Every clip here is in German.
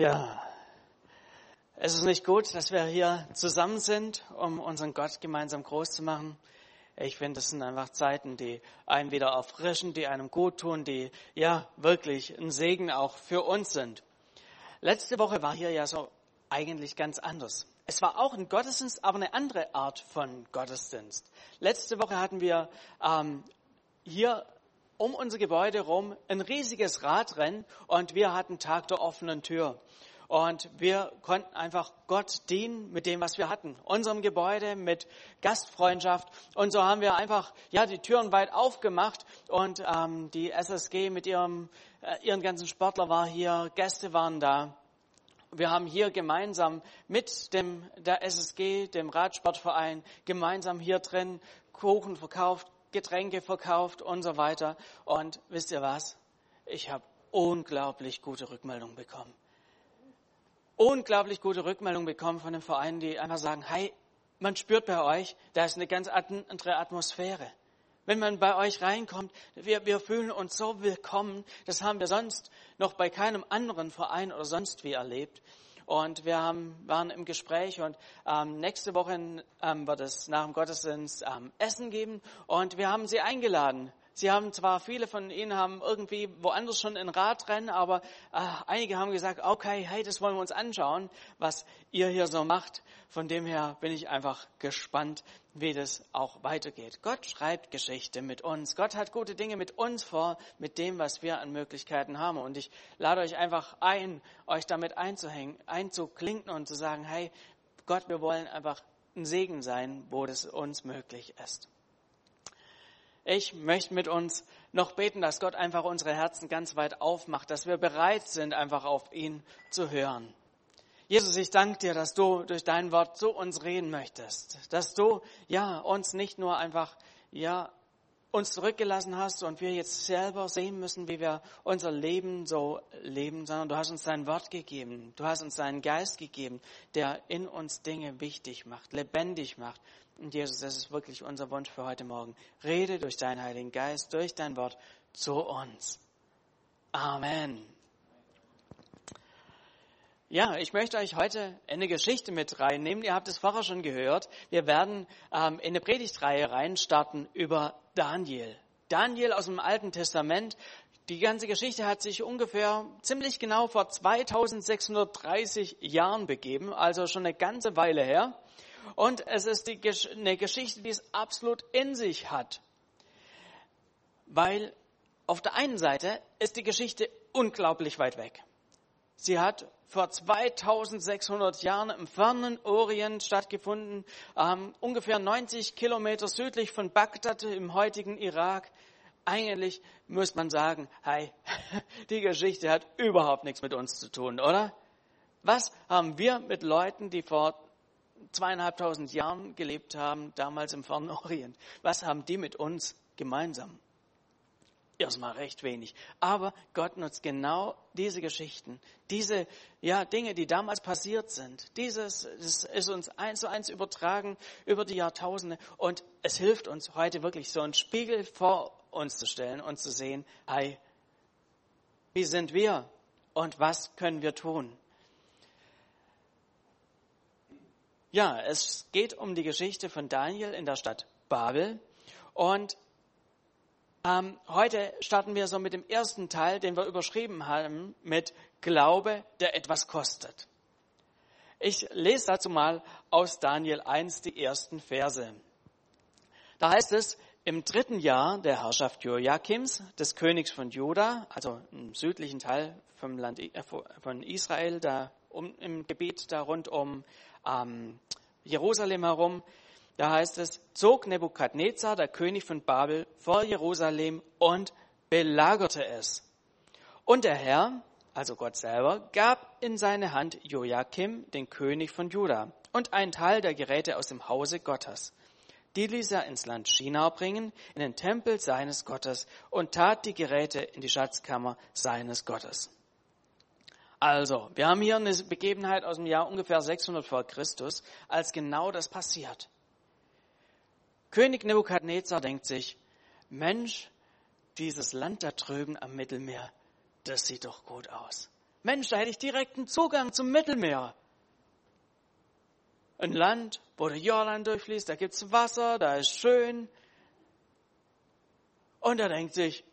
Ja, es ist nicht gut, dass wir hier zusammen sind, um unseren Gott gemeinsam groß zu machen. Ich finde, das sind einfach Zeiten, die einen wieder erfrischen, die einem gut tun, die ja wirklich ein Segen auch für uns sind. Letzte Woche war hier ja so eigentlich ganz anders. Es war auch ein Gottesdienst, aber eine andere Art von Gottesdienst. Letzte Woche hatten wir ähm, hier um unser Gebäude rum ein riesiges Radrennen und wir hatten Tag der offenen Tür. Und wir konnten einfach Gott dienen mit dem, was wir hatten. Unserem Gebäude mit Gastfreundschaft. Und so haben wir einfach ja die Türen weit aufgemacht und ähm, die SSG mit ihrem äh, ihren ganzen Sportler war hier, Gäste waren da. Wir haben hier gemeinsam mit dem der SSG, dem Radsportverein, gemeinsam hier drin Kuchen verkauft, Getränke verkauft und so weiter. Und wisst ihr was? Ich habe unglaublich gute Rückmeldungen bekommen. Unglaublich gute Rückmeldungen bekommen von den Vereinen, die einfach sagen, hey, man spürt bei euch, da ist eine ganz andere Atmosphäre. Wenn man bei euch reinkommt, wir, wir fühlen uns so willkommen. Das haben wir sonst noch bei keinem anderen Verein oder sonst wie erlebt. Und wir haben, waren im Gespräch und ähm, nächste Woche ähm, wird es nach dem Gottesdienst ähm, Essen geben und wir haben sie eingeladen. Sie haben zwar, viele von Ihnen haben irgendwie woanders schon ein Radrennen, aber äh, einige haben gesagt, okay, hey, das wollen wir uns anschauen, was ihr hier so macht. Von dem her bin ich einfach gespannt, wie das auch weitergeht. Gott schreibt Geschichte mit uns. Gott hat gute Dinge mit uns vor, mit dem, was wir an Möglichkeiten haben. Und ich lade euch einfach ein, euch damit einzuhängen, einzuklinken und zu sagen, hey, Gott, wir wollen einfach ein Segen sein, wo das uns möglich ist. Ich möchte mit uns noch beten, dass Gott einfach unsere Herzen ganz weit aufmacht, dass wir bereit sind, einfach auf ihn zu hören. Jesus, ich danke dir, dass du durch dein Wort zu uns reden möchtest, dass du, ja, uns nicht nur einfach, ja, uns zurückgelassen hast und wir jetzt selber sehen müssen, wie wir unser Leben so leben, sondern du hast uns dein Wort gegeben. Du hast uns deinen Geist gegeben, der in uns Dinge wichtig macht, lebendig macht, und Jesus, das ist wirklich unser Wunsch für heute Morgen. Rede durch deinen Heiligen Geist, durch dein Wort zu uns. Amen. Ja, ich möchte euch heute eine Geschichte mit reinnehmen. Ihr habt es vorher schon gehört. Wir werden ähm, in eine Predigtreihe reinstarten über Daniel. Daniel aus dem Alten Testament. Die ganze Geschichte hat sich ungefähr ziemlich genau vor 2630 Jahren begeben, also schon eine ganze Weile her. Und es ist die, eine Geschichte, die es absolut in sich hat. Weil auf der einen Seite ist die Geschichte unglaublich weit weg. Sie hat vor 2600 Jahren im fernen Orient stattgefunden, ähm, ungefähr 90 Kilometer südlich von Bagdad im heutigen Irak. Eigentlich muss man sagen, hey, die Geschichte hat überhaupt nichts mit uns zu tun, oder? Was haben wir mit Leuten, die vor zweieinhalbtausend Jahren gelebt haben, damals im Fernen Orient. Was haben die mit uns gemeinsam? Erstmal recht wenig. Aber Gott nutzt genau diese Geschichten, diese ja, Dinge, die damals passiert sind. Dieses das ist uns eins zu eins übertragen über die Jahrtausende und es hilft uns heute wirklich so einen Spiegel vor uns zu stellen und zu sehen, hey, wie sind wir und was können wir tun? Ja, es geht um die Geschichte von Daniel in der Stadt Babel. Und ähm, heute starten wir so mit dem ersten Teil, den wir überschrieben haben, mit Glaube, der etwas kostet. Ich lese dazu mal aus Daniel 1 die ersten Verse. Da heißt es, im dritten Jahr der Herrschaft Joachims, des Königs von Juda, also im südlichen Teil vom Land äh, von Israel, da um, im Gebiet da rund um ähm, Jerusalem herum. Da heißt es, zog Nebukadnezar, der König von Babel, vor Jerusalem und belagerte es. Und der Herr, also Gott selber, gab in seine Hand Joachim, den König von Juda, und einen Teil der Geräte aus dem Hause Gottes. Die ließ er ins Land China bringen, in den Tempel seines Gottes, und tat die Geräte in die Schatzkammer seines Gottes. Also, wir haben hier eine Begebenheit aus dem Jahr ungefähr 600 vor Christus, als genau das passiert. König Nebukadnezar denkt sich, Mensch, dieses Land da drüben am Mittelmeer, das sieht doch gut aus. Mensch, da hätte ich direkten Zugang zum Mittelmeer. Ein Land, wo der Jordan durchfließt, da gibt's Wasser, da ist schön. Und er denkt sich,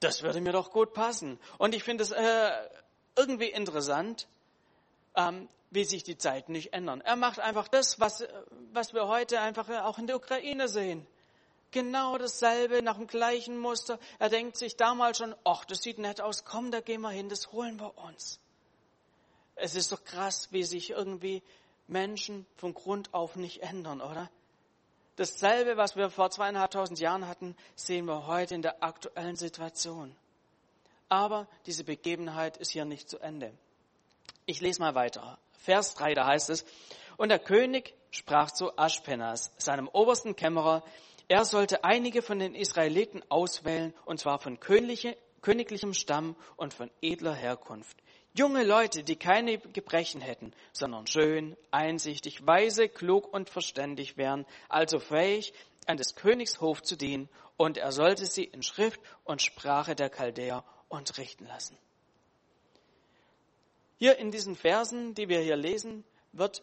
das würde mir doch gut passen. Und ich finde es äh, irgendwie interessant, ähm, wie sich die Zeiten nicht ändern. Er macht einfach das, was, was wir heute einfach auch in der Ukraine sehen. Genau dasselbe, nach dem gleichen Muster. Er denkt sich damals schon, ach, das sieht nett aus, komm, da gehen wir hin, das holen wir uns. Es ist doch krass, wie sich irgendwie Menschen von Grund auf nicht ändern, oder? Dasselbe, was wir vor zweieinhalbtausend Jahren hatten, sehen wir heute in der aktuellen Situation. Aber diese Begebenheit ist hier nicht zu Ende. Ich lese mal weiter. Vers 3, da heißt es, und der König sprach zu Aschpenas, seinem obersten Kämmerer, er sollte einige von den Israeliten auswählen, und zwar von königlichem Stamm und von edler Herkunft. Junge Leute, die keine Gebrechen hätten, sondern schön, einsichtig, weise, klug und verständig wären, also fähig, an des Königs Hof zu dienen, und er sollte sie in Schrift und Sprache der Chaldäer unterrichten lassen. Hier in diesen Versen, die wir hier lesen, wird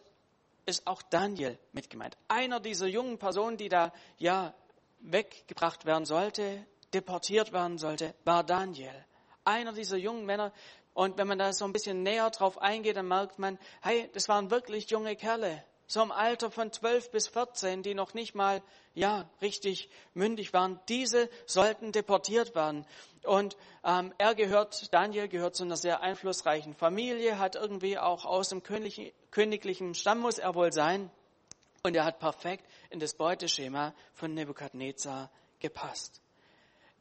ist auch Daniel mit gemeint. Einer dieser jungen Personen, die da ja weggebracht werden sollte, deportiert werden sollte, war Daniel. Einer dieser jungen Männer. Und wenn man da so ein bisschen näher drauf eingeht, dann merkt man, hey, das waren wirklich junge Kerle so im Alter von 12 bis 14, die noch nicht mal, ja, richtig mündig waren, diese sollten deportiert werden. Und ähm, er gehört, Daniel gehört zu einer sehr einflussreichen Familie, hat irgendwie auch aus dem königlichen, königlichen Stamm muss er wohl sein. Und er hat perfekt in das Beuteschema von Nebukadnezar gepasst.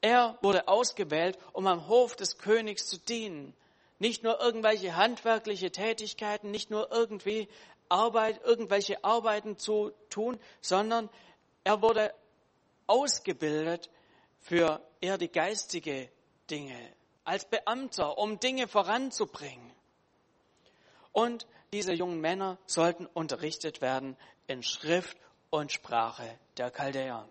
Er wurde ausgewählt, um am Hof des Königs zu dienen. Nicht nur irgendwelche handwerkliche Tätigkeiten, nicht nur irgendwie Arbeit, irgendwelche Arbeiten zu tun, sondern er wurde ausgebildet für eher die geistige Dinge, als Beamter, um Dinge voranzubringen. Und diese jungen Männer sollten unterrichtet werden in Schrift und Sprache der Chaldäer.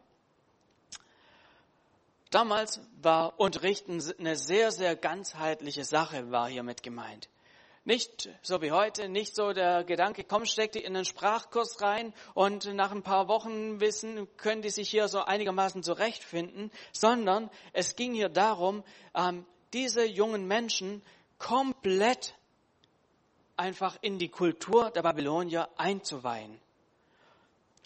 Damals war Unterrichten eine sehr, sehr ganzheitliche Sache, war hiermit gemeint. Nicht so wie heute, nicht so der Gedanke, komm, steck die in einen Sprachkurs rein und nach ein paar Wochen wissen, können die sich hier so einigermaßen zurechtfinden, sondern es ging hier darum, ähm, diese jungen Menschen komplett einfach in die Kultur der Babylonier einzuweihen.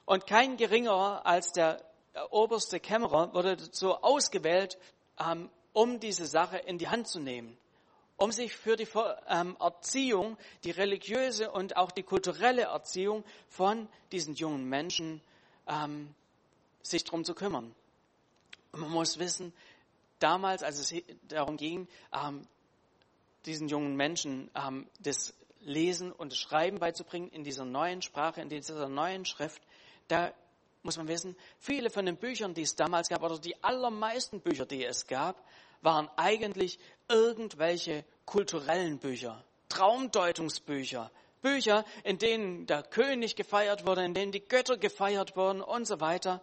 Und kein geringerer als der oberste Kämmerer wurde dazu ausgewählt, ähm, um diese Sache in die Hand zu nehmen um sich für die ähm, Erziehung, die religiöse und auch die kulturelle Erziehung von diesen jungen Menschen ähm, sich darum zu kümmern. Und man muss wissen, damals, als es darum ging, ähm, diesen jungen Menschen ähm, das Lesen und das Schreiben beizubringen in dieser neuen Sprache, in dieser neuen Schrift, da muss man wissen, viele von den Büchern, die es damals gab, oder die allermeisten Bücher, die es gab, waren eigentlich irgendwelche kulturellen Bücher, Traumdeutungsbücher, Bücher, in denen der König gefeiert wurde, in denen die Götter gefeiert wurden und so weiter.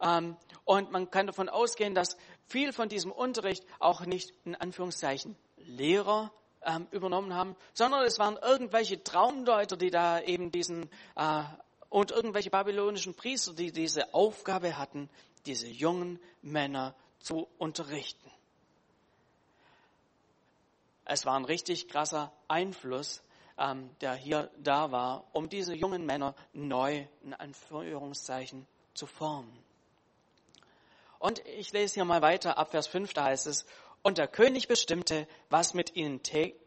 Ähm, und man kann davon ausgehen, dass viel von diesem Unterricht auch nicht in Anführungszeichen Lehrer ähm, übernommen haben, sondern es waren irgendwelche Traumdeuter, die da eben diesen äh, und irgendwelche babylonischen Priester, die diese Aufgabe hatten, diese jungen Männer zu unterrichten. Es war ein richtig krasser Einfluss, ähm, der hier da war, um diese jungen Männer neu, in Anführungszeichen, zu formen. Und ich lese hier mal weiter, ab Vers 5, da heißt es, und der König bestimmte, was, mit ihnen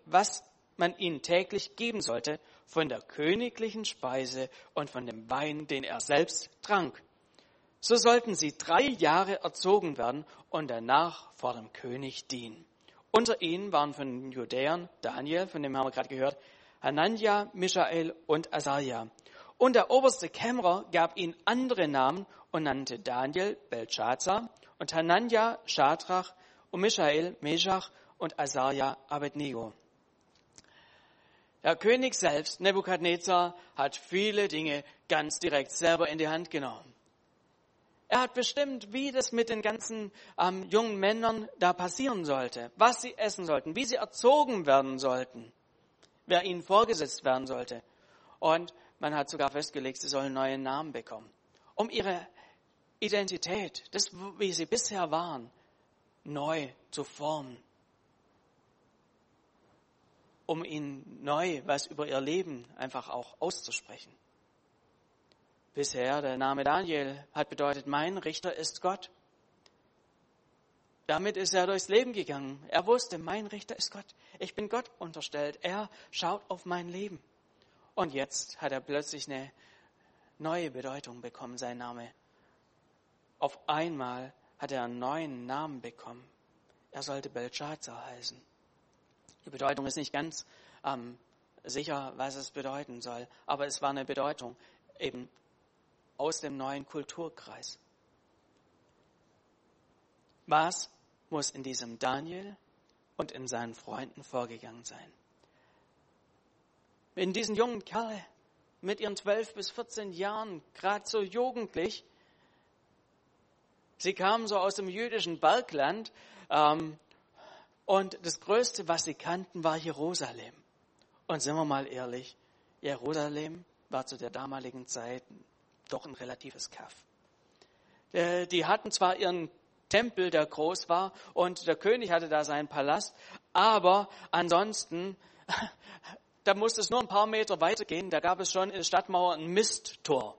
was man ihnen täglich geben sollte von der königlichen Speise und von dem Wein, den er selbst trank. So sollten sie drei Jahre erzogen werden und danach vor dem König dienen. Unter ihnen waren von den Judäern Daniel, von dem haben wir gerade gehört, Hanania, Michael und Asaria. Und der oberste Kämmerer gab ihnen andere Namen und nannte Daniel Belshazzar und Hanania Shadrach und Michael Meshach und Asaria Abednego. Der König selbst, Nebukadnezar, hat viele Dinge ganz direkt selber in die Hand genommen. Er hat bestimmt, wie das mit den ganzen ähm, jungen Männern da passieren sollte, was sie essen sollten, wie sie erzogen werden sollten. wer ihnen vorgesetzt werden sollte. Und man hat sogar festgelegt, sie sollen neue Namen bekommen, um ihre Identität, das, wie sie bisher waren, neu zu formen, um ihnen neu was über ihr Leben einfach auch auszusprechen. Bisher, der Name Daniel hat bedeutet, mein Richter ist Gott. Damit ist er durchs Leben gegangen. Er wusste, mein Richter ist Gott. Ich bin Gott unterstellt. Er schaut auf mein Leben. Und jetzt hat er plötzlich eine neue Bedeutung bekommen, sein Name. Auf einmal hat er einen neuen Namen bekommen. Er sollte Belshazzar heißen. Die Bedeutung ist nicht ganz ähm, sicher, was es bedeuten soll, aber es war eine Bedeutung eben aus dem neuen Kulturkreis. Was muss in diesem Daniel und in seinen Freunden vorgegangen sein. In diesen jungen Kerle mit ihren zwölf bis 14 Jahren, gerade so jugendlich, sie kamen so aus dem jüdischen Bergland ähm, und das Größte, was sie kannten, war Jerusalem. Und sind wir mal ehrlich, Jerusalem war zu der damaligen Zeit doch ein relatives Kaff. Äh, die hatten zwar ihren Tempel, der groß war, und der König hatte da seinen Palast. Aber ansonsten, da musste es nur ein paar Meter weitergehen, da gab es schon in der Stadtmauer ein Misttor.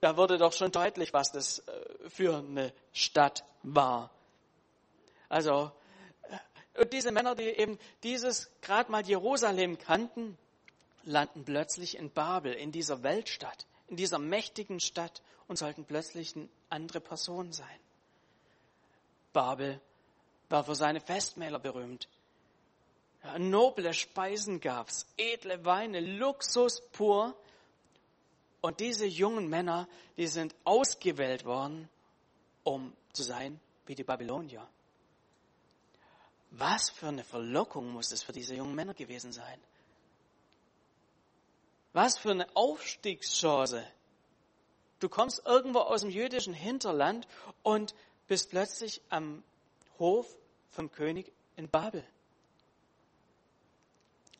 Da wurde doch schon deutlich, was das äh, für eine Stadt war. Also, äh, und diese Männer, die eben dieses gerade mal Jerusalem kannten, landen plötzlich in Babel, in dieser Weltstadt, in dieser mächtigen Stadt und sollten plötzlich eine andere Person sein. Babel war für seine Festmäler berühmt. Ja, noble Speisen gab's, edle Weine, Luxus pur. Und diese jungen Männer, die sind ausgewählt worden, um zu sein wie die Babylonier. Was für eine Verlockung muss es für diese jungen Männer gewesen sein? Was für eine Aufstiegschance. Du kommst irgendwo aus dem jüdischen Hinterland und bist plötzlich am Hof vom König in Babel.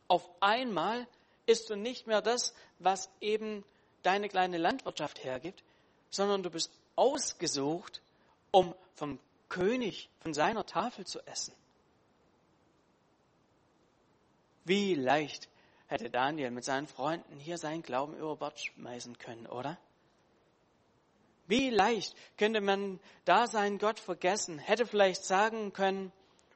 Auf einmal ist du nicht mehr das, was eben deine kleine Landwirtschaft hergibt, sondern du bist ausgesucht, um vom König, von seiner Tafel zu essen. Wie leicht hätte Daniel mit seinen Freunden hier seinen Glauben über Bord schmeißen können, oder? Wie leicht könnte man da seinen Gott vergessen, hätte vielleicht sagen können,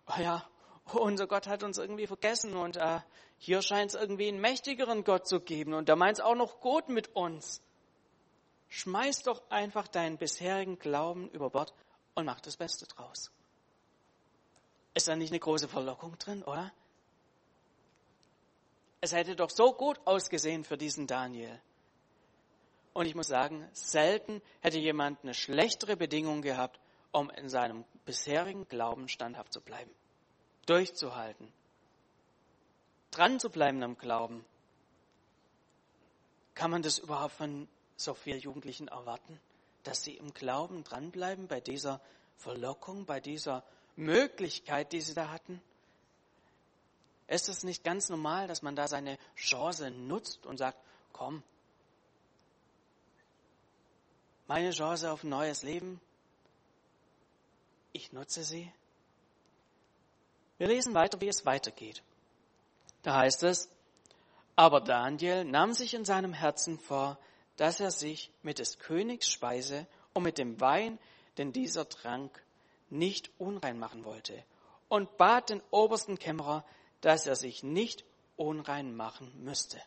oh ja, unser Gott hat uns irgendwie vergessen und äh, hier scheint es irgendwie einen mächtigeren Gott zu geben und der meint es auch noch gut mit uns. Schmeiß doch einfach deinen bisherigen Glauben über Bord und mach das Beste draus. Ist da nicht eine große Verlockung drin, oder? Es hätte doch so gut ausgesehen für diesen Daniel. Und ich muss sagen, selten hätte jemand eine schlechtere Bedingung gehabt, um in seinem bisherigen Glauben standhaft zu bleiben, durchzuhalten, dran zu bleiben am Glauben. Kann man das überhaupt von so vielen Jugendlichen erwarten, dass sie im Glauben dranbleiben bei dieser Verlockung, bei dieser Möglichkeit, die sie da hatten? Ist es nicht ganz normal, dass man da seine Chance nutzt und sagt, komm, meine Chance auf ein neues Leben. Ich nutze sie. Wir lesen weiter, wie es weitergeht. Da heißt es, aber Daniel nahm sich in seinem Herzen vor, dass er sich mit des Königs Speise und mit dem Wein, den dieser trank, nicht unrein machen wollte, und bat den obersten Kämmerer, dass er sich nicht unrein machen müsste.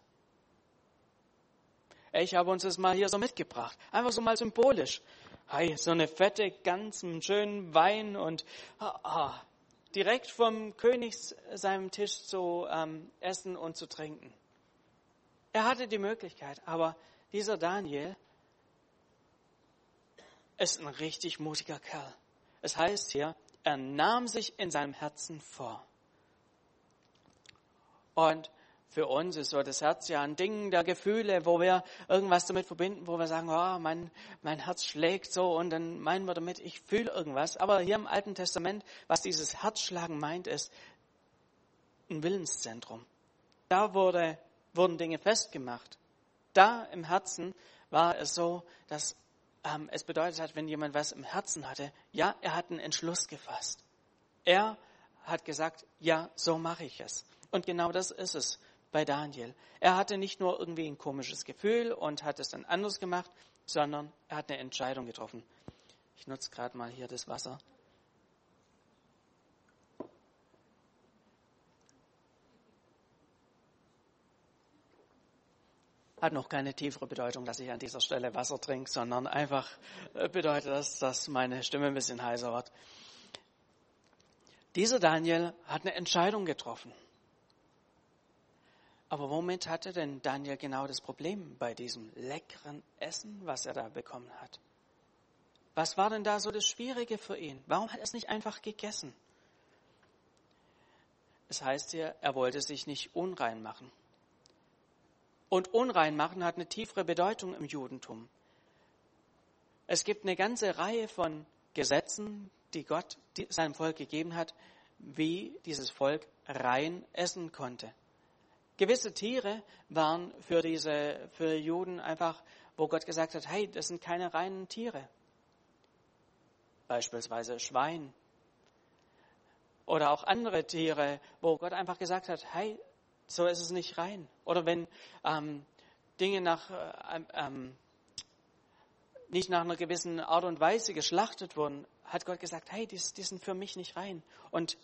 Ich habe uns das mal hier so mitgebracht. Einfach so mal symbolisch. Hey, so eine fette, ganz schönen Wein und ah, ah, direkt vom König seinem Tisch zu ähm, essen und zu trinken. Er hatte die Möglichkeit, aber dieser Daniel ist ein richtig mutiger Kerl. Es heißt hier, er nahm sich in seinem Herzen vor. Und für uns ist so das Herz ja ein Ding der Gefühle, wo wir irgendwas damit verbinden, wo wir sagen, oh, mein, mein Herz schlägt so und dann meinen wir damit, ich fühle irgendwas. Aber hier im Alten Testament, was dieses Herzschlagen meint, ist ein Willenszentrum. da wurde, wurden Dinge festgemacht. Da im Herzen war es so, dass ähm, es bedeutet hat, wenn jemand was im Herzen hatte, ja, er hat einen Entschluss gefasst. Er hat gesagt, ja, so mache ich es. Und genau das ist es bei Daniel. Er hatte nicht nur irgendwie ein komisches Gefühl und hat es dann anders gemacht, sondern er hat eine Entscheidung getroffen. Ich nutze gerade mal hier das Wasser. hat noch keine tiefere Bedeutung, dass ich an dieser Stelle Wasser trinke, sondern einfach äh, bedeutet das, dass meine Stimme ein bisschen heiser wird. Dieser Daniel hat eine Entscheidung getroffen. Aber womit hatte denn Daniel genau das Problem bei diesem leckeren Essen, was er da bekommen hat? Was war denn da so das Schwierige für ihn? Warum hat er es nicht einfach gegessen? Es heißt hier, er wollte sich nicht unrein machen. Und unrein machen hat eine tiefere Bedeutung im Judentum. Es gibt eine ganze Reihe von Gesetzen, die Gott seinem Volk gegeben hat, wie dieses Volk rein essen konnte. Gewisse Tiere waren für diese, für Juden einfach, wo Gott gesagt hat, hey, das sind keine reinen Tiere. Beispielsweise Schwein. Oder auch andere Tiere, wo Gott einfach gesagt hat, hey, so ist es nicht rein. Oder wenn ähm, Dinge nach, äh, ähm, nicht nach einer gewissen Art und Weise geschlachtet wurden, hat Gott gesagt, hey, die, die sind für mich nicht rein. Und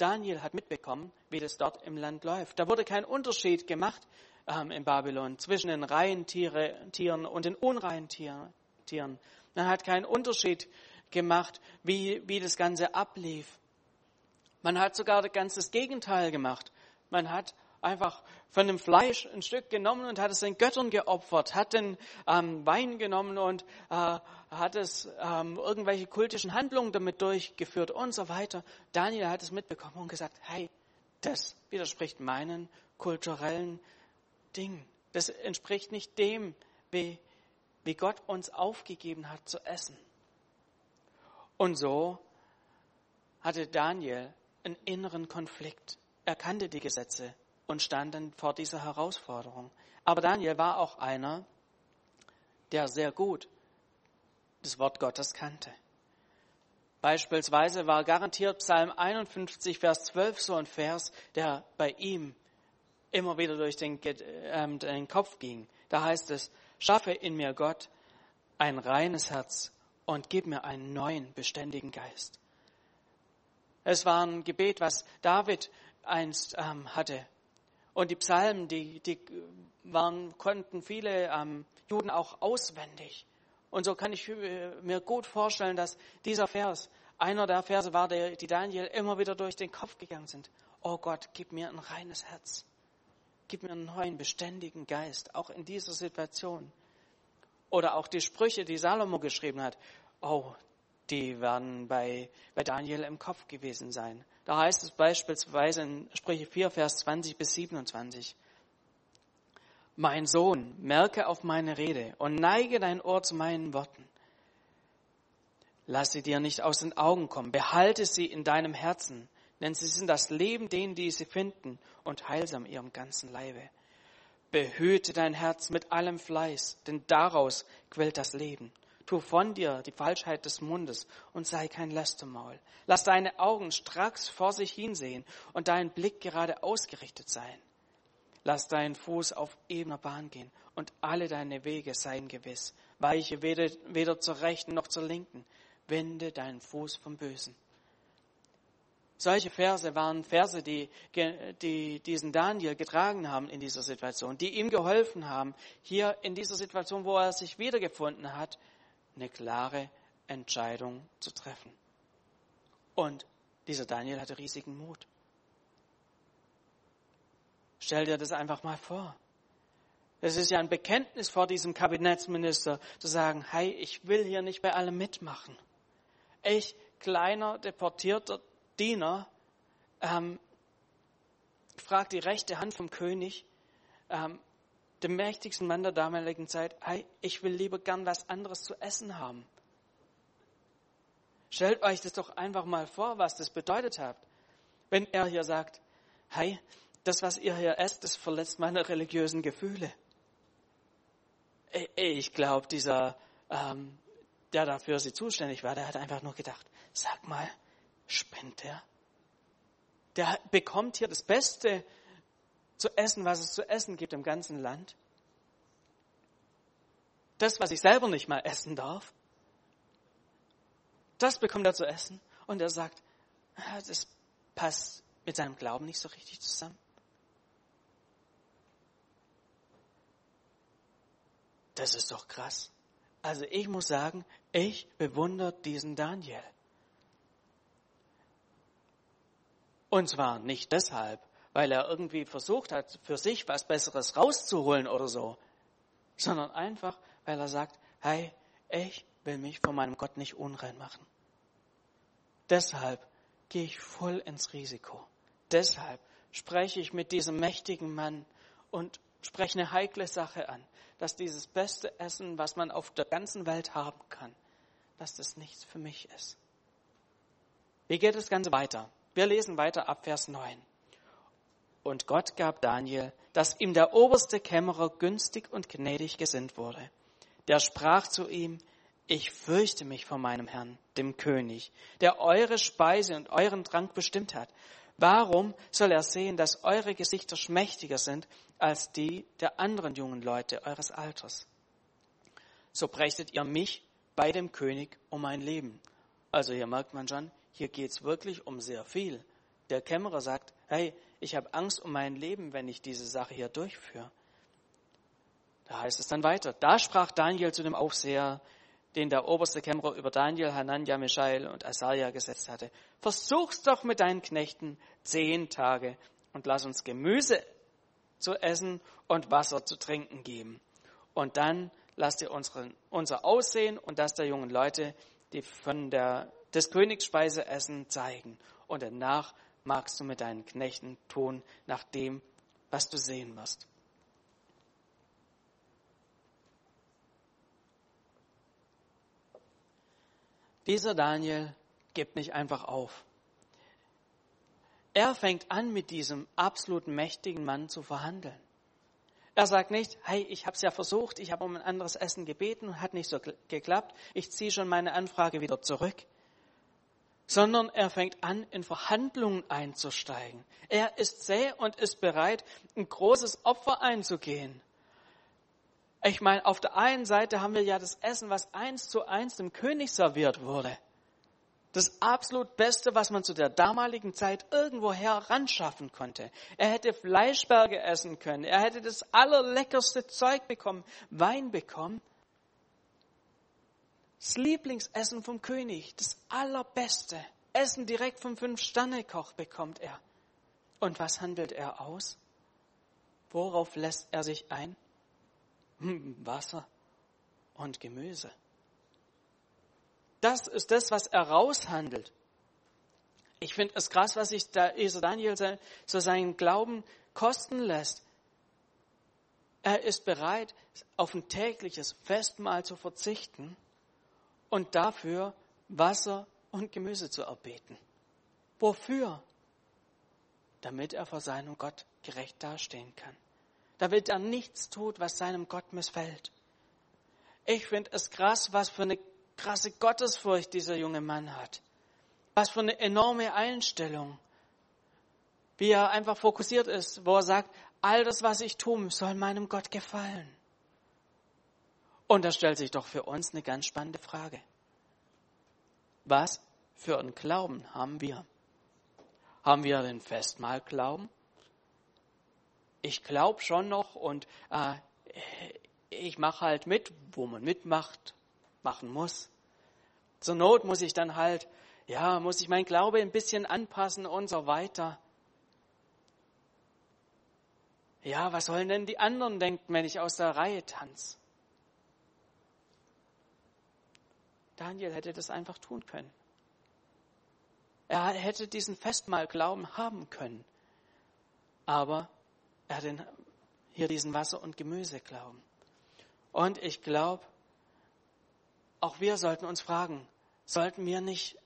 Daniel hat mitbekommen, wie das dort im Land läuft. Da wurde kein Unterschied gemacht ähm, in Babylon zwischen den reinen Tiere, Tieren und den unreinen Tier, Tieren. Man hat keinen Unterschied gemacht, wie, wie das Ganze ablief. Man hat sogar das Gegenteil gemacht. Man hat einfach von dem Fleisch ein Stück genommen und hat es den Göttern geopfert, hat den ähm, Wein genommen und äh, hat es ähm, irgendwelche kultischen Handlungen damit durchgeführt und so weiter. Daniel hat es mitbekommen und gesagt, hey, das widerspricht meinen kulturellen Dingen. Das entspricht nicht dem, wie, wie Gott uns aufgegeben hat zu essen. Und so hatte Daniel einen inneren Konflikt. Er kannte die Gesetze und stand dann vor dieser Herausforderung. Aber Daniel war auch einer, der sehr gut das Wort Gottes kannte. Beispielsweise war garantiert Psalm 51, Vers 12 so ein Vers, der bei ihm immer wieder durch den, äh, den Kopf ging. Da heißt es, schaffe in mir Gott ein reines Herz und gib mir einen neuen, beständigen Geist. Es war ein Gebet, was David einst ähm, hatte. Und die Psalmen, die, die waren, konnten viele ähm, Juden auch auswendig. Und so kann ich äh, mir gut vorstellen, dass dieser Vers einer der Verse war, die Daniel immer wieder durch den Kopf gegangen sind. Oh Gott, gib mir ein reines Herz. Gib mir einen neuen, beständigen Geist, auch in dieser Situation. Oder auch die Sprüche, die Salomo geschrieben hat. Oh, die werden bei, bei Daniel im Kopf gewesen sein. Da heißt es beispielsweise in Sprüche 4, Vers 20 bis 27. Mein Sohn, merke auf meine Rede und neige dein Ohr zu meinen Worten. Lass sie dir nicht aus den Augen kommen, behalte sie in deinem Herzen, denn sie sind das Leben denen, die sie finden, und heilsam ihrem ganzen Leibe. Behüte dein Herz mit allem Fleiß, denn daraus quillt das Leben. Tu von dir die Falschheit des Mundes und sei kein Lästermaul. Lass deine Augen stracks vor sich hinsehen und dein Blick gerade ausgerichtet sein. Lass deinen Fuß auf ebener Bahn gehen und alle deine Wege seien gewiss. Weiche weder, weder zur rechten noch zur linken. Wende deinen Fuß vom Bösen. Solche Verse waren Verse, die, die diesen Daniel getragen haben in dieser Situation, die ihm geholfen haben, hier in dieser Situation, wo er sich wiedergefunden hat, eine klare Entscheidung zu treffen. Und dieser Daniel hatte riesigen Mut. Stell dir das einfach mal vor. Es ist ja ein Bekenntnis vor diesem Kabinettsminister zu sagen, hey, ich will hier nicht bei allem mitmachen. Ich, kleiner, deportierter Diener, ähm, fragt die rechte Hand vom König, ähm, dem mächtigsten Mann der damaligen Zeit, hey, ich will lieber gern was anderes zu essen haben. Stellt euch das doch einfach mal vor, was das bedeutet hat. Wenn er hier sagt, hey, das, was ihr hier esst, das verletzt meine religiösen Gefühle. Ich glaube, dieser, ähm, der dafür sie zuständig war, der hat einfach nur gedacht, sag mal, spinnt der? Der bekommt hier das Beste zu essen, was es zu essen gibt im ganzen Land. Das, was ich selber nicht mal essen darf, das bekommt er zu essen. Und er sagt, ah, das passt mit seinem Glauben nicht so richtig zusammen. Das ist doch krass. Also ich muss sagen, ich bewundere diesen Daniel. Und zwar nicht deshalb, weil er irgendwie versucht hat, für sich was Besseres rauszuholen oder so, sondern einfach, weil er sagt, hey, ich will mich vor meinem Gott nicht unrein machen. Deshalb gehe ich voll ins Risiko. Deshalb spreche ich mit diesem mächtigen Mann und spreche eine heikle Sache an, dass dieses beste Essen, was man auf der ganzen Welt haben kann, dass das nichts für mich ist. Wie geht das Ganze weiter? Wir lesen weiter ab Vers 9. Und Gott gab Daniel, dass ihm der oberste Kämmerer günstig und gnädig gesinnt wurde. Der sprach zu ihm, ich fürchte mich vor meinem Herrn, dem König, der eure Speise und euren Trank bestimmt hat. Warum soll er sehen, dass eure Gesichter schmächtiger sind als die der anderen jungen Leute eures Alters? So brächtet ihr mich bei dem König um mein Leben. Also hier merkt man schon, hier geht's wirklich um sehr viel. Der Kämmerer sagt, hey, ich habe Angst um mein Leben, wenn ich diese Sache hier durchführe. Da heißt es dann weiter. Da sprach Daniel zu dem Aufseher, den der oberste Kämmerer über Daniel, Hanania, Michael und Asaria gesetzt hatte. Versuch's doch mit deinen Knechten zehn Tage und lass uns Gemüse zu essen und Wasser zu trinken geben. Und dann lass dir unseren, unser Aussehen und das der jungen Leute, die von der, des Königs Speise essen, zeigen. Und danach magst du mit deinen Knechten tun, nach dem, was du sehen wirst. Dieser Daniel gibt nicht einfach auf. Er fängt an, mit diesem absolut mächtigen Mann zu verhandeln. Er sagt nicht, hey, ich habe es ja versucht, ich habe um ein anderes Essen gebeten und hat nicht so geklappt, ich ziehe schon meine Anfrage wieder zurück. Sondern er fängt an, in Verhandlungen einzusteigen. Er ist zäh und ist bereit, ein großes Opfer einzugehen. Ich meine, auf der einen Seite haben wir ja das Essen, was eins zu eins dem König serviert wurde. Das absolut Beste, was man zu der damaligen Zeit irgendwo heranschaffen konnte. Er hätte Fleischberge essen können. Er hätte das allerleckerste Zeug bekommen, Wein bekommen. Das Lieblingsessen vom König, das allerbeste Essen direkt vom Fünf-Sterne-Koch bekommt er. Und was handelt er aus? Worauf lässt er sich ein? Wasser und Gemüse. Das ist das, was er raushandelt. Ich finde es krass, was sich da Esel Daniel so seinen Glauben kosten lässt. Er ist bereit, auf ein tägliches Festmahl zu verzichten und dafür Wasser und Gemüse zu erbeten. Wofür? Damit er vor seinem Gott gerecht dastehen kann damit er nichts tut, was seinem Gott missfällt. Ich finde es krass, was für eine krasse Gottesfurcht dieser junge Mann hat. Was für eine enorme Einstellung. Wie er einfach fokussiert ist, wo er sagt, all das, was ich tue, soll meinem Gott gefallen. Und da stellt sich doch für uns eine ganz spannende Frage. Was für einen Glauben haben wir? Haben wir den Festmahlglauben? ich glaube schon noch und äh, ich mache halt mit, wo man mitmacht, machen muss. Zur Not muss ich dann halt, ja, muss ich mein Glaube ein bisschen anpassen und so weiter. Ja, was sollen denn die anderen denken, wenn ich aus der Reihe tanze? Daniel hätte das einfach tun können. Er hätte diesen Festmahlglauben haben können. Aber er hat hier diesen Wasser- und Gemüseglauben. Und ich glaube, auch wir sollten uns fragen, sollten wir nicht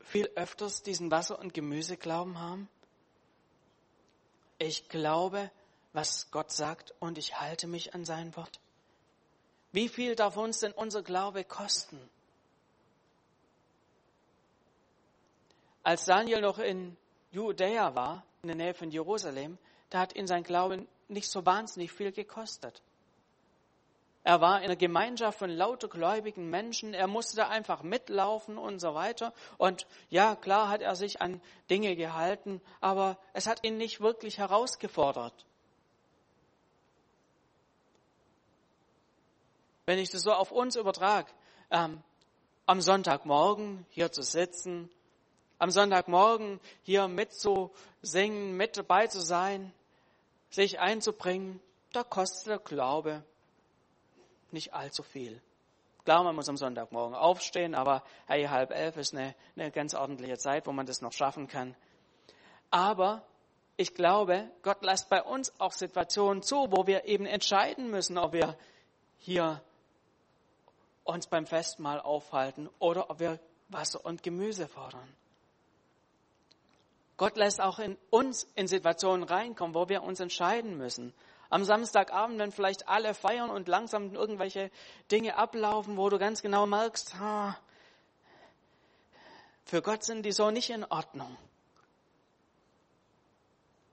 viel öfters diesen Wasser- und Gemüseglauben haben? ich glaube, was Gott sagt und ich halte mich an sein Wort? Wie viel darf uns denn unser Glaube kosten? Als Daniel noch in Judäa war, in der Nähe von Jerusalem, da hat ihn sein Glaube nicht so wahnsinnig viel gekostet. Er war in einer Gemeinschaft von lauter gläubigen Menschen. Er musste da einfach mitlaufen und so weiter. Und ja, klar hat er sich an Dinge gehalten, aber es hat ihn nicht wirklich herausgefordert. Wenn ich das so auf uns übertrage, ähm, am Sonntagmorgen hier zu sitzen, am Sonntagmorgen hier mitzusingen, mit dabei zu sein, sich einzubringen, da kostet der Glaube nicht allzu viel. Klar, man muss am Sonntagmorgen aufstehen, aber hey, halb elf ist eine, eine ganz ordentliche Zeit, wo man das noch schaffen kann. Aber ich glaube, Gott lässt bei uns auch Situationen zu, wo wir eben entscheiden müssen, ob wir hier uns beim Festmahl aufhalten oder ob wir Wasser und Gemüse fordern. Gott lässt auch in uns in Situationen reinkommen, wo wir uns entscheiden müssen. Am Samstagabend, wenn vielleicht alle feiern und langsam irgendwelche Dinge ablaufen, wo du ganz genau merkst, ha, für Gott sind die so nicht in Ordnung.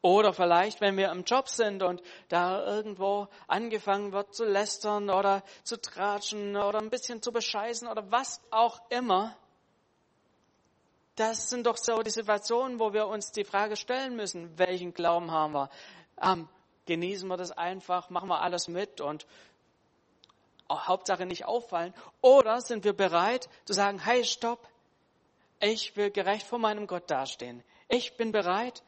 Oder vielleicht, wenn wir im Job sind und da irgendwo angefangen wird zu lästern oder zu tratschen oder ein bisschen zu bescheißen oder was auch immer. Das sind doch so die Situationen, wo wir uns die Frage stellen müssen, welchen Glauben haben wir? Ähm, genießen wir das einfach, machen wir alles mit und Hauptsache nicht auffallen? Oder sind wir bereit zu sagen, hey, stopp, ich will gerecht vor meinem Gott dastehen. Ich bin bereit,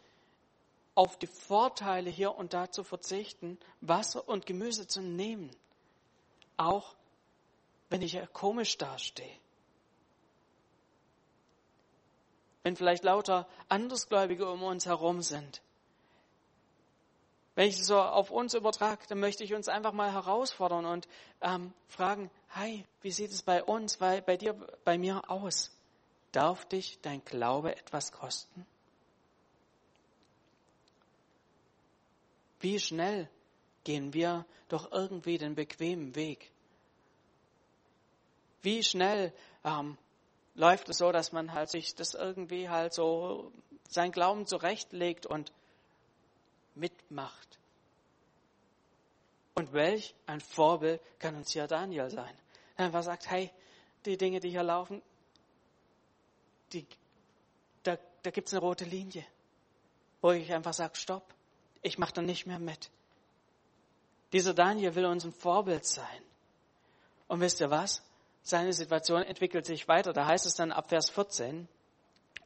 auf die Vorteile hier und da zu verzichten, Wasser und Gemüse zu nehmen. Auch wenn ich komisch dastehe. Wenn vielleicht lauter Andersgläubige um uns herum sind. Wenn ich es so auf uns übertrage, dann möchte ich uns einfach mal herausfordern und ähm, fragen, hi, wie sieht es bei uns, bei, bei dir, bei mir aus? Darf dich dein Glaube etwas kosten? Wie schnell gehen wir doch irgendwie den bequemen Weg? Wie schnell ähm, läuft es so, dass man halt sich das irgendwie halt so sein Glauben zurechtlegt und mitmacht. Und welch ein Vorbild kann uns hier Daniel sein. Der einfach sagt, hey, die Dinge, die hier laufen, die, da, da gibt es eine rote Linie, wo ich einfach sage, stopp, ich mache da nicht mehr mit. Dieser Daniel will uns ein Vorbild sein. Und wisst ihr was? Seine Situation entwickelt sich weiter. Da heißt es dann ab Vers 14,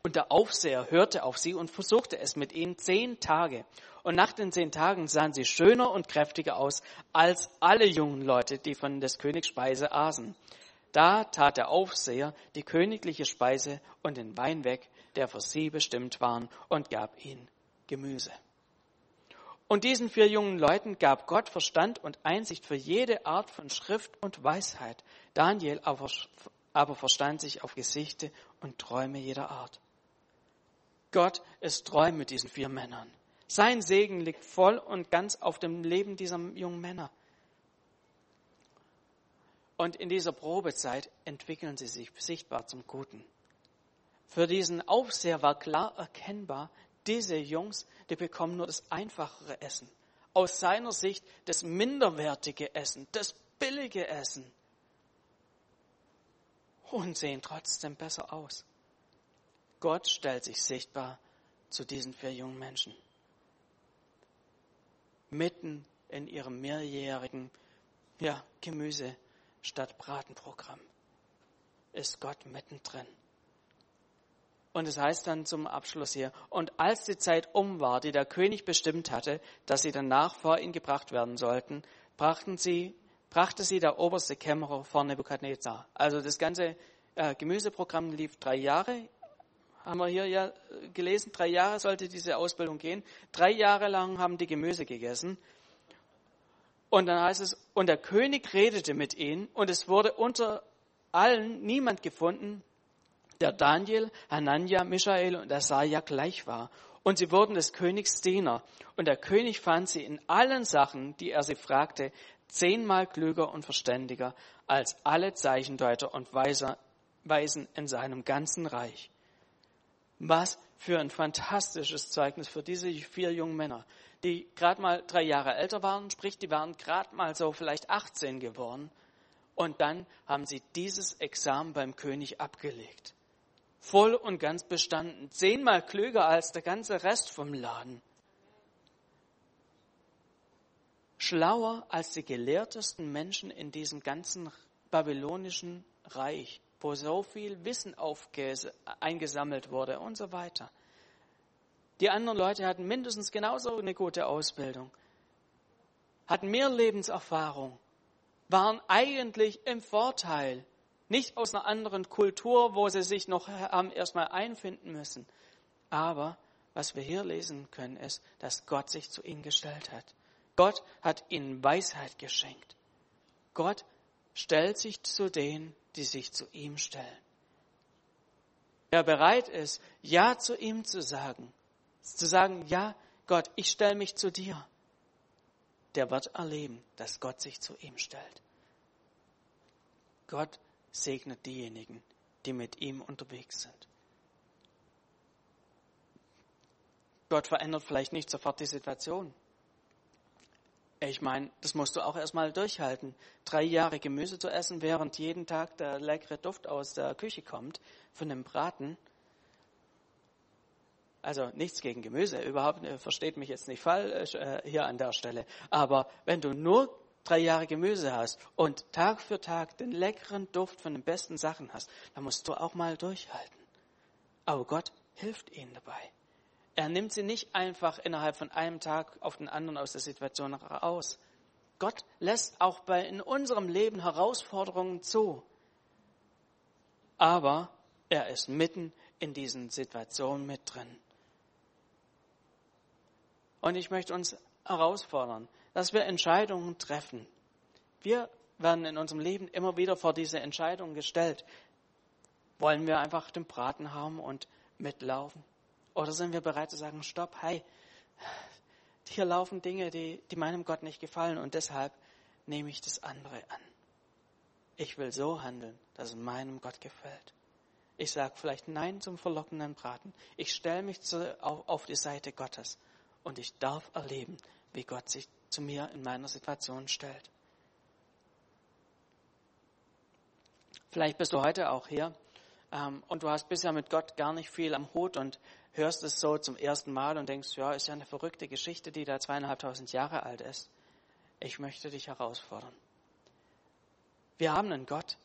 und der Aufseher hörte auf sie und versuchte es mit ihnen zehn Tage. Und nach den zehn Tagen sahen sie schöner und kräftiger aus als alle jungen Leute, die von des Königs Speise aßen. Da tat der Aufseher die königliche Speise und den Wein weg, der für sie bestimmt waren, und gab ihnen Gemüse. Und diesen vier jungen Leuten gab Gott Verstand und Einsicht für jede Art von Schrift und Weisheit. Daniel aber, aber verstand sich auf Gesichte und Träume jeder Art. Gott ist treu mit diesen vier Männern. Sein Segen liegt voll und ganz auf dem Leben dieser jungen Männer. Und in dieser Probezeit entwickeln sie sich sichtbar zum Guten. Für diesen Aufseher war klar erkennbar, diese Jungs, die bekommen nur das einfachere Essen. Aus seiner Sicht das minderwertige Essen, das billige Essen. Und sehen trotzdem besser aus. Gott stellt sich sichtbar zu diesen vier jungen Menschen. Mitten in ihrem mehrjährigen ja, Gemüse statt Bratenprogramm ist Gott mittendrin. Und es heißt dann zum Abschluss hier, und als die Zeit um war, die der König bestimmt hatte, dass sie danach vor ihn gebracht werden sollten, brachten sie, brachte sie der oberste Kämmerer vor Nebukadnezar. Also das ganze äh, Gemüseprogramm lief drei Jahre haben wir hier ja gelesen, drei Jahre sollte diese Ausbildung gehen. Drei Jahre lang haben die Gemüse gegessen. Und dann heißt es, und der König redete mit ihnen und es wurde unter allen niemand gefunden, der Daniel, Hanania, Michael und Asaja gleich war. Und sie wurden des Königs Diener. Und der König fand sie in allen Sachen, die er sie fragte, zehnmal klüger und verständiger als alle Zeichendeuter und Weiser, Weisen in seinem ganzen Reich. Was für ein fantastisches Zeugnis für diese vier jungen Männer, die gerade mal drei Jahre älter waren, sprich, die waren gerade mal so vielleicht 18 geworden. Und dann haben sie dieses Examen beim König abgelegt. Voll und ganz bestanden. Zehnmal klüger als der ganze Rest vom Laden. Schlauer als die gelehrtesten Menschen in diesem ganzen babylonischen Reich, wo so viel Wissen eingesammelt wurde und so weiter. Die anderen Leute hatten mindestens genauso eine gute Ausbildung, hatten mehr Lebenserfahrung, waren eigentlich im Vorteil, nicht aus einer anderen Kultur, wo sie sich noch haben erstmal einfinden müssen. Aber was wir hier lesen können, ist, dass Gott sich zu ihnen gestellt hat. Gott hat ihnen Weisheit geschenkt. Gott stellt sich zu denen, die sich zu ihm stellen. Wer bereit ist, Ja zu ihm zu sagen, zu sagen, ja, Gott, ich stelle mich zu dir, der wird erleben, dass Gott sich zu ihm stellt. Gott segnet diejenigen, die mit ihm unterwegs sind. Gott verändert vielleicht nicht sofort die Situation. Ich meine, das musst du auch erstmal durchhalten. Drei Jahre Gemüse zu essen, während jeden Tag der leckere Duft aus der Küche kommt von dem Braten. Also nichts gegen Gemüse, überhaupt, äh, versteht mich jetzt nicht falsch äh, hier an der Stelle. Aber wenn du nur drei Jahre Gemüse hast und Tag für Tag den leckeren Duft von den besten Sachen hast, dann musst du auch mal durchhalten. Aber Gott hilft ihnen dabei. Er nimmt sie nicht einfach innerhalb von einem Tag auf den anderen aus der Situation raus. Gott lässt auch bei in unserem Leben Herausforderungen zu. Aber er ist mitten in diesen Situationen mit drin. Und ich möchte uns herausfordern, dass wir Entscheidungen treffen. Wir werden in unserem Leben immer wieder vor diese Entscheidungen gestellt. Wollen wir einfach den Braten haben und mitlaufen? Oder sind wir bereit zu sagen, stopp, hey, hier laufen Dinge, die, die meinem Gott nicht gefallen und deshalb nehme ich das andere an. Ich will so handeln, dass es meinem Gott gefällt. Ich sage vielleicht Nein zum verlockenden Braten. Ich stelle mich zu, auf, auf die Seite Gottes und ich darf erleben, wie Gott sich zu mir in meiner Situation stellt. Vielleicht bist du heute auch hier ähm, und du hast bisher mit Gott gar nicht viel am Hut und hörst es so zum ersten Mal und denkst, ja, ist ja eine verrückte Geschichte, die da zweieinhalbtausend Jahre alt ist. Ich möchte dich herausfordern. Wir haben einen Gott,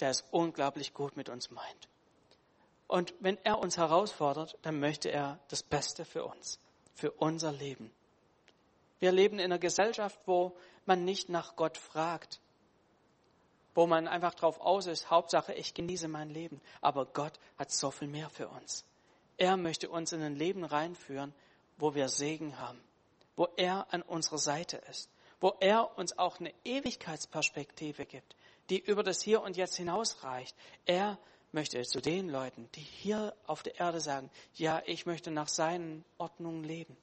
der es unglaublich gut mit uns meint. Und wenn er uns herausfordert, dann möchte er das Beste für uns für unser Leben. Wir leben in einer Gesellschaft, wo man nicht nach Gott fragt, wo man einfach drauf aus ist, Hauptsache, ich genieße mein Leben. Aber Gott hat so viel mehr für uns. Er möchte uns in ein Leben reinführen, wo wir Segen haben, wo er an unserer Seite ist, wo er uns auch eine Ewigkeitsperspektive gibt, die über das Hier und Jetzt hinausreicht. Er möchte zu den Leuten, die hier auf der Erde sagen, ja, ich möchte nach seinen Ordnungen leben.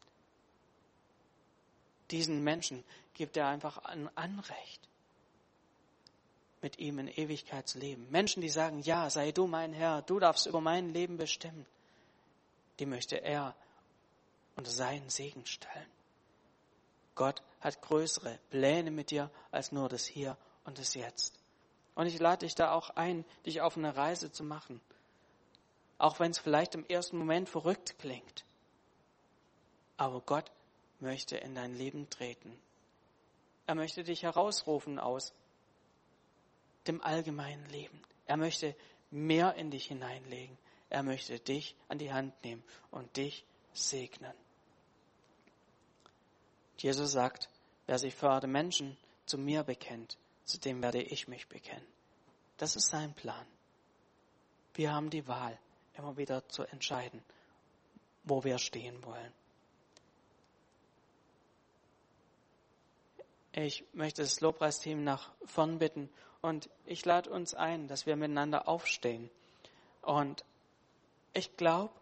Diesen Menschen gibt er einfach ein Anrecht, mit ihm in Ewigkeit zu leben. Menschen, die sagen, ja, sei du mein Herr, du darfst über mein Leben bestimmen, die möchte er unter seinen Segen stellen. Gott hat größere Pläne mit dir als nur das Hier und das Jetzt. Und ich lade dich da auch ein, dich auf eine Reise zu machen. Auch wenn es vielleicht im ersten Moment verrückt klingt. Aber Gott möchte in dein Leben treten. Er möchte dich herausrufen aus dem allgemeinen Leben. Er möchte mehr in dich hineinlegen. Er möchte dich an die Hand nehmen und dich segnen. Jesus sagt, wer sich für die Menschen zu mir bekennt, zu dem werde ich mich bekennen. Das ist sein Plan. Wir haben die Wahl, immer wieder zu entscheiden, wo wir stehen wollen. Ich möchte das Lobpreisteam nach vorn bitten und ich lade uns ein, dass wir miteinander aufstehen. Und ich glaube,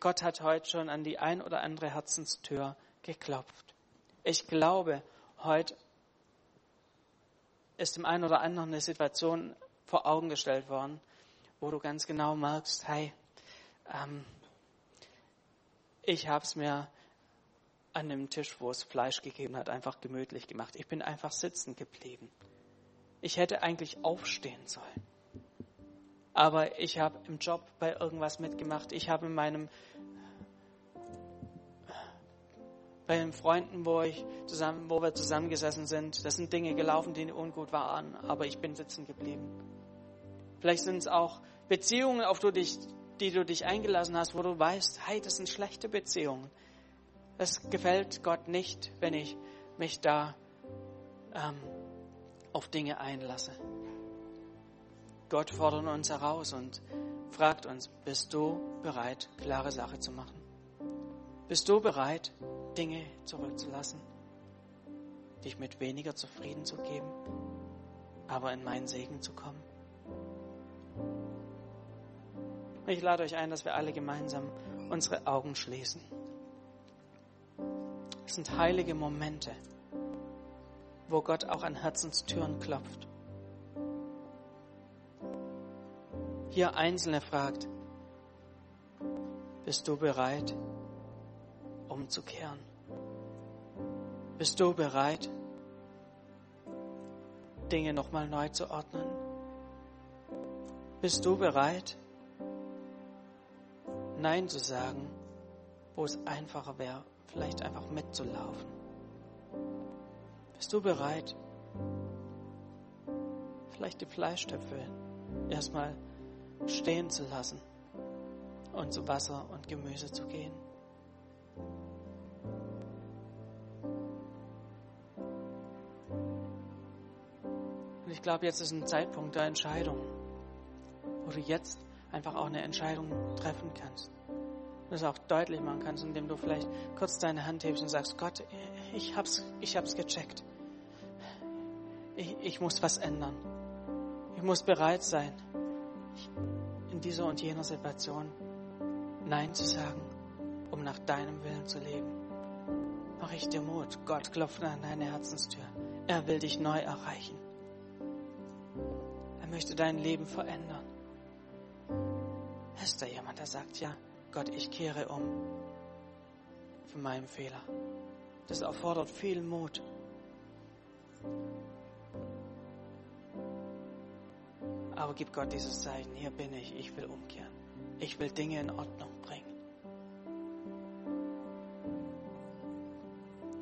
Gott hat heute schon an die ein oder andere Herzenstür geklopft. Ich glaube, heute ist dem einen oder anderen eine Situation vor Augen gestellt worden, wo du ganz genau merkst, hey, ähm, ich habe es mir an dem Tisch, wo es Fleisch gegeben hat, einfach gemütlich gemacht. Ich bin einfach sitzen geblieben. Ich hätte eigentlich aufstehen sollen. Aber ich habe im Job bei irgendwas mitgemacht. Ich habe in meinem bei den Freunden, wo, ich zusammen, wo wir zusammengesessen sind, das sind Dinge gelaufen, die ungut waren, aber ich bin sitzen geblieben. Vielleicht sind es auch Beziehungen, auf die, du dich eingelassen hast, wo du weißt, hey, das sind schlechte Beziehungen. Es gefällt Gott nicht, wenn ich mich da ähm, auf Dinge einlasse. Gott fordert uns heraus und fragt uns, bist du bereit, klare Sache zu machen? Bist du bereit, Dinge zurückzulassen, dich mit weniger zufrieden zu geben, aber in meinen Segen zu kommen? Ich lade euch ein, dass wir alle gemeinsam unsere Augen schließen. Sind heilige Momente, wo Gott auch an Herzenstüren klopft. Hier Einzelne fragt, bist du bereit, umzukehren? Bist du bereit, Dinge nochmal neu zu ordnen? Bist du bereit, Nein zu sagen, wo es einfacher wäre, vielleicht einfach mitzulaufen? Bist du bereit, vielleicht die Fleischtöpfe erstmal stehen zu lassen und zu Wasser und Gemüse zu gehen? Und ich glaube, jetzt ist ein Zeitpunkt der Entscheidung, wo du jetzt einfach auch eine Entscheidung treffen kannst. Das auch deutlich machen kannst, indem du vielleicht kurz deine Hand hebst und sagst, Gott, ich hab's, ich hab's gecheckt. Ich, ich muss was ändern. Ich muss bereit sein, in dieser und jener Situation Nein zu sagen, um nach deinem Willen zu leben. Mach ich dir Mut. Gott klopft an deine Herzenstür. Er will dich neu erreichen. Er möchte dein Leben verändern. Ist da jemand, der sagt, ja, Gott, ich kehre um von meinem Fehler? Das erfordert viel Mut. Aber gib Gott dieses Zeichen, hier bin ich, ich will umkehren. Ich will Dinge in Ordnung bringen.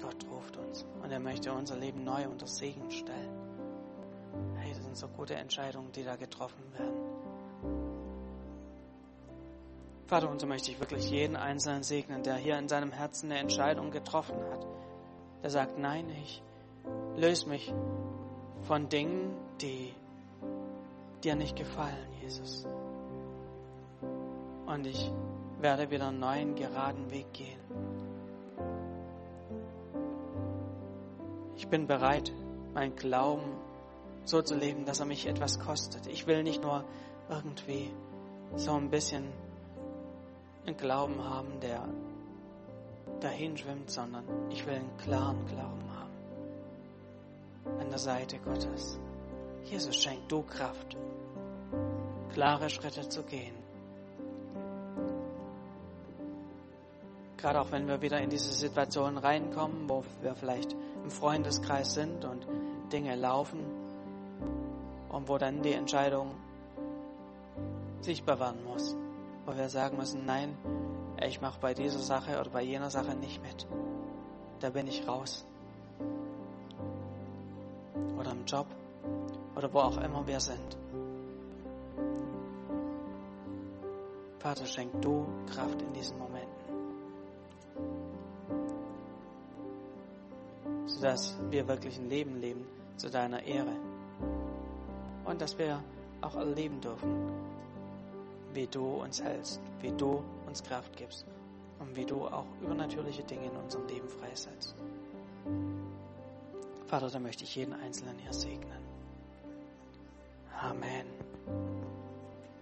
Gott ruft uns und er möchte unser Leben neu unter Segen stellen. Hey, das sind so gute Entscheidungen, die da getroffen werden. Vater, und so möchte ich wirklich jeden Einzelnen segnen, der hier in seinem Herzen eine Entscheidung getroffen hat. Der sagt, nein, ich löse mich von Dingen, die dir nicht gefallen, Jesus. Und ich werde wieder einen neuen, geraden Weg gehen. Ich bin bereit, meinen Glauben so zu leben, dass er mich etwas kostet. Ich will nicht nur irgendwie so ein bisschen einen Glauben haben, der dahin schwimmt, sondern ich will einen klaren Glauben haben. An der Seite Gottes. Jesus schenkt du Kraft, klare Schritte zu gehen. Gerade auch wenn wir wieder in diese Situation reinkommen, wo wir vielleicht im Freundeskreis sind und Dinge laufen und wo dann die Entscheidung sichtbar werden muss wo wir sagen müssen, nein, ich mache bei dieser Sache oder bei jener Sache nicht mit. Da bin ich raus. Oder im Job oder wo auch immer wir sind. Vater, schenk du Kraft in diesen Momenten. Sodass wir wirklich ein Leben leben zu deiner Ehre. Und dass wir auch erleben dürfen, wie du uns hältst, wie du uns Kraft gibst und wie du auch übernatürliche Dinge in unserem Leben freisetzt. Vater, da möchte ich jeden Einzelnen hier segnen. Amen.